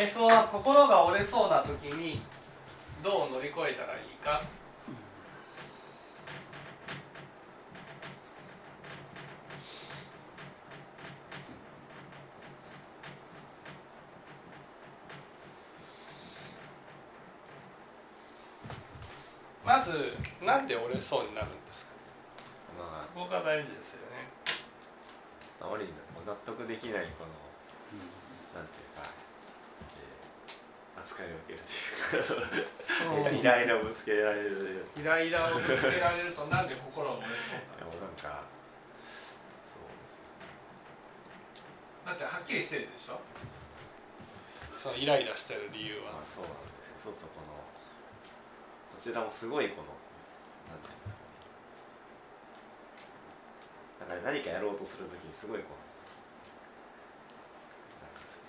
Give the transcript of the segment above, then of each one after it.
えその心が折れそうな時にどう乗り越えたらいいか？まずなんで折れそうになるんですか？まあそこが大事ですよね。あまりにも納得できないこのなんていうか、えー扱いを受けるというかイライラをぶつけられる。イライラをぶつけられるとなんで心が折れそうでなの？もなんかそうですね。だってはっきりしてるでしょ？そのイライラしてる理由は。まあそうなんですよ。ちょっとこのこちらもすごいこのなんていうんですかね。なんか何かやろうとするときにすごいこうなんか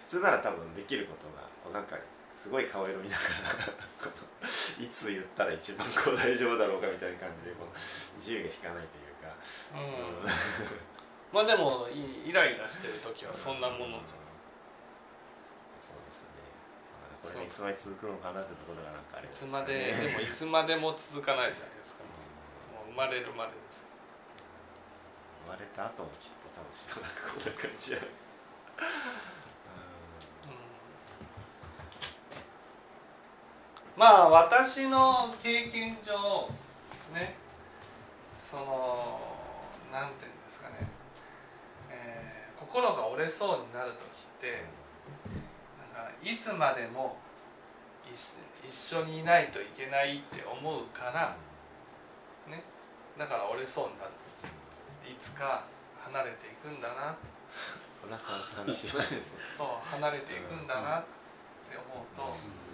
普通なら多分できることがこうなんかすごい顔色見ながら いつ言ったら一番こう大丈夫だろうかみたいな感じでこの自由が引かないというか、うん。うんまあでもイイライラしてる時はそんなものじゃそうですね。まあこれがいつまで続くのかなってところがなんかあれいつまででもいつまでも続かないじゃないですか。もう生まれるまでです生まれた後もきっと多分しばらくこんな感じやまあ私の経験上ねそのなんていうんですかね、えー心が折れそうになる時ってなんかいつまでも一緒一緒にいないといけないって思うからね。だから折れそうになるんですいつか離れていくんだな。とそう離れていくんだなって思うと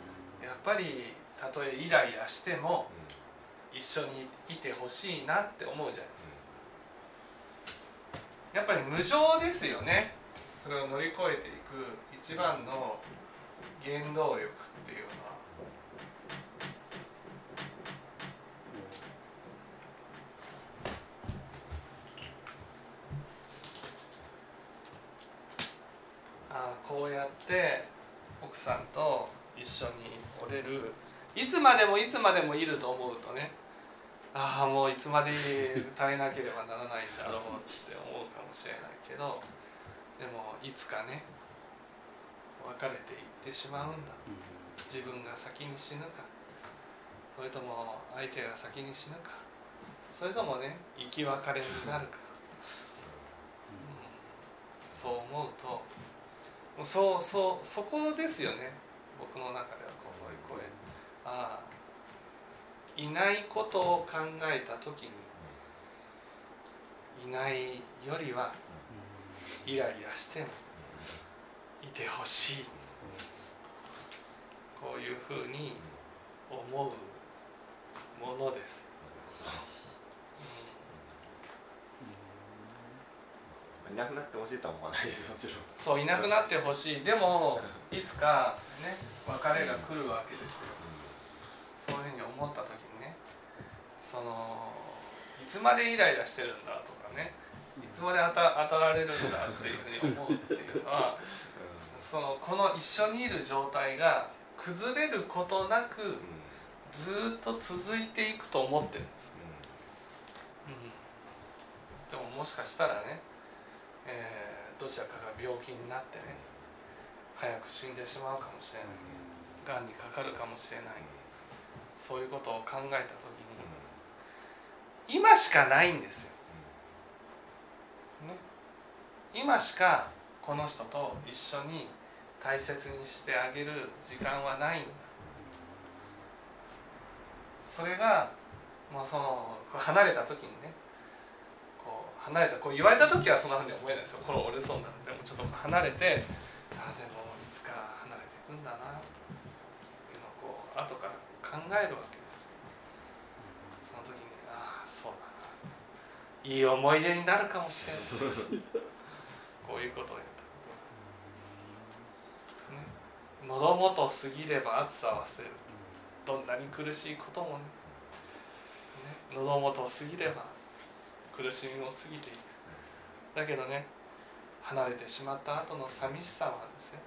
やっぱりたとえイライラしても一緒にいてほしいなって思うじゃないですか。やっぱり無情ですよね。それを乗り越えていく一番の原動力っていうのは。ああこうやって奥さんと一緒におれる。いつまでもいつまでもいると思うとね。ああもういつまで耐えなければならないんだろうって思うかもしれないけど。でもいつかね別れていってしまうんだ。自分が先に死ぬか。それとも相手が先に死ぬか。それともね生き別れになるか、うん。そう思うとそうそうそこですよね僕の中ではこう乗り越えああいないことを考えた時にいないよりはイライラしてもいてほしい。こういうふうに思うものです、いなくなってほしいとは思わないですもちろん。そういなくなってほしい。でもいつかね別れが来るわけですよ。そういうふうに思った時にねそのいつまでイライラしてるんだとかねいつまで当た当たられるんだっていうふうに思うっていうのはそのこの一緒にいる状態が崩れることなくずーっと続いていくと思ってるんです、うん、でももしかしたらね、えーどちらかが病気になってね早く死んでしまうかもしれない。がん。にかかるかもしれない。そういうことを考えた時に今しかないんですよ、ね、今しかこの人と一緒に大切にしてあげる時間はないんだ。それがもうその離れた時にね離れたこう言われた時はそんなふうに思えないですよ。心折れそうなるでもちょっと離れてああでもいつか離れていくんだなというのをこう後から考えるわけです。その時にああそうだな。いい思い出になるかもしれない。こういうことをやったことね。喉元過ぎれば暑さは忘れる。どんなに苦しいこともね。ね。喉元過ぎれば苦しみも過ぎていく。だけどね離れてしまった後の寂しさはですね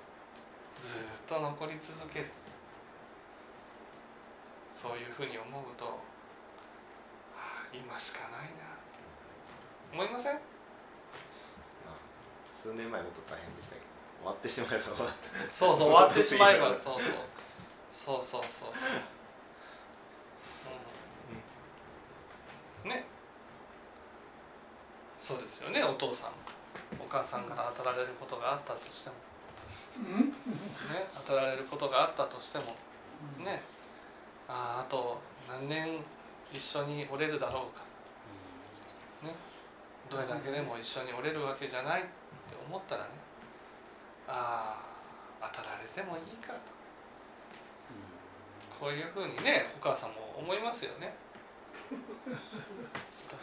ずっと残り続ける。そういうふうに思うと、はあ、今しかないな。思いません？まあ数年前もっと大変でしたけど終わってしまえば終わった。そうそう 終わってしまえばそうそう。そうそうそううんねそうですよねお父さん。お母さんから当たられることがあったとしても。ね当たられることがあったとしても。ね。あああと何年一緒におれるだろうか。ね。どれだけでも一緒におれるわけじゃないって思ったらね。ああ当たられてもいいかと。こういうふうにねお母さんも思いますよね。だっ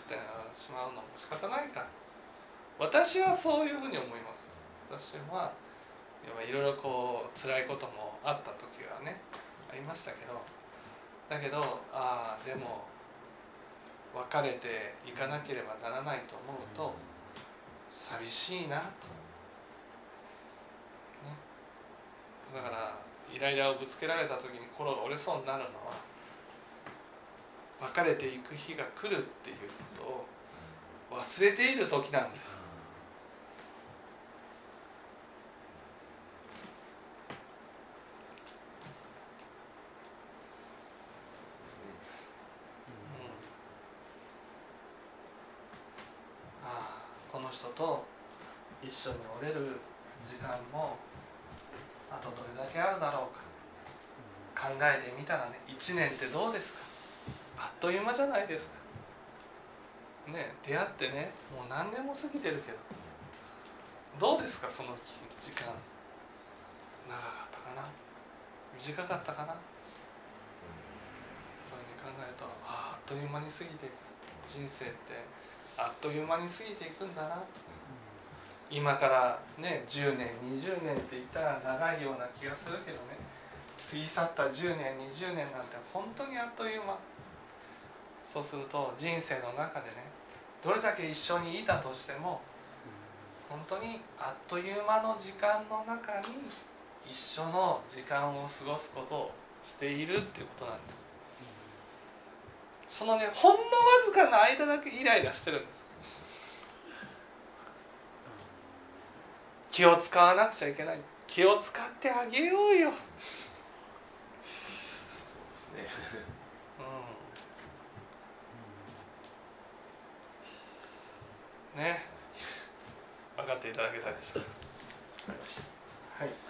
てしまうのも仕方ないか私はそういうふうに思います。私は要はいろいろこう辛いこともあった時はねありましたけど。だけどああでも別れていかなければならないと思うと寂しいなと、ね、だからイライラをぶつけられた時に心が折れそうになるのは別れていく日が来るっていうことを忘れている時なんです。ああこの人と一緒におれる時間もあとどれだけあるだろうか。考えてみたらね1年ってどうですか？あっという間じゃないですか。ね出会ってねもう何年も過ぎてるけど。どうですかその時間。長かったかな。短かったかな。そういうふうに考えるとあっという間に過ぎて人生ってあっという間に過ぎていくんだな。今からね10年20年って言ったら長いような気がするけどね。過ぎ去った10年20年なんて本当にあっという間。そうすると人生の中でねどれだけ一緒にいたとしても本当にあっという間の時間の中に一緒の時間を過ごすことをしているっていうことなんです。そのねほんのわずかな間だけイライラしてるんです。気を使わなくちゃいけない。気を使ってあげようよ、そうですね。ね。分かっていただけたでしょうか。はい。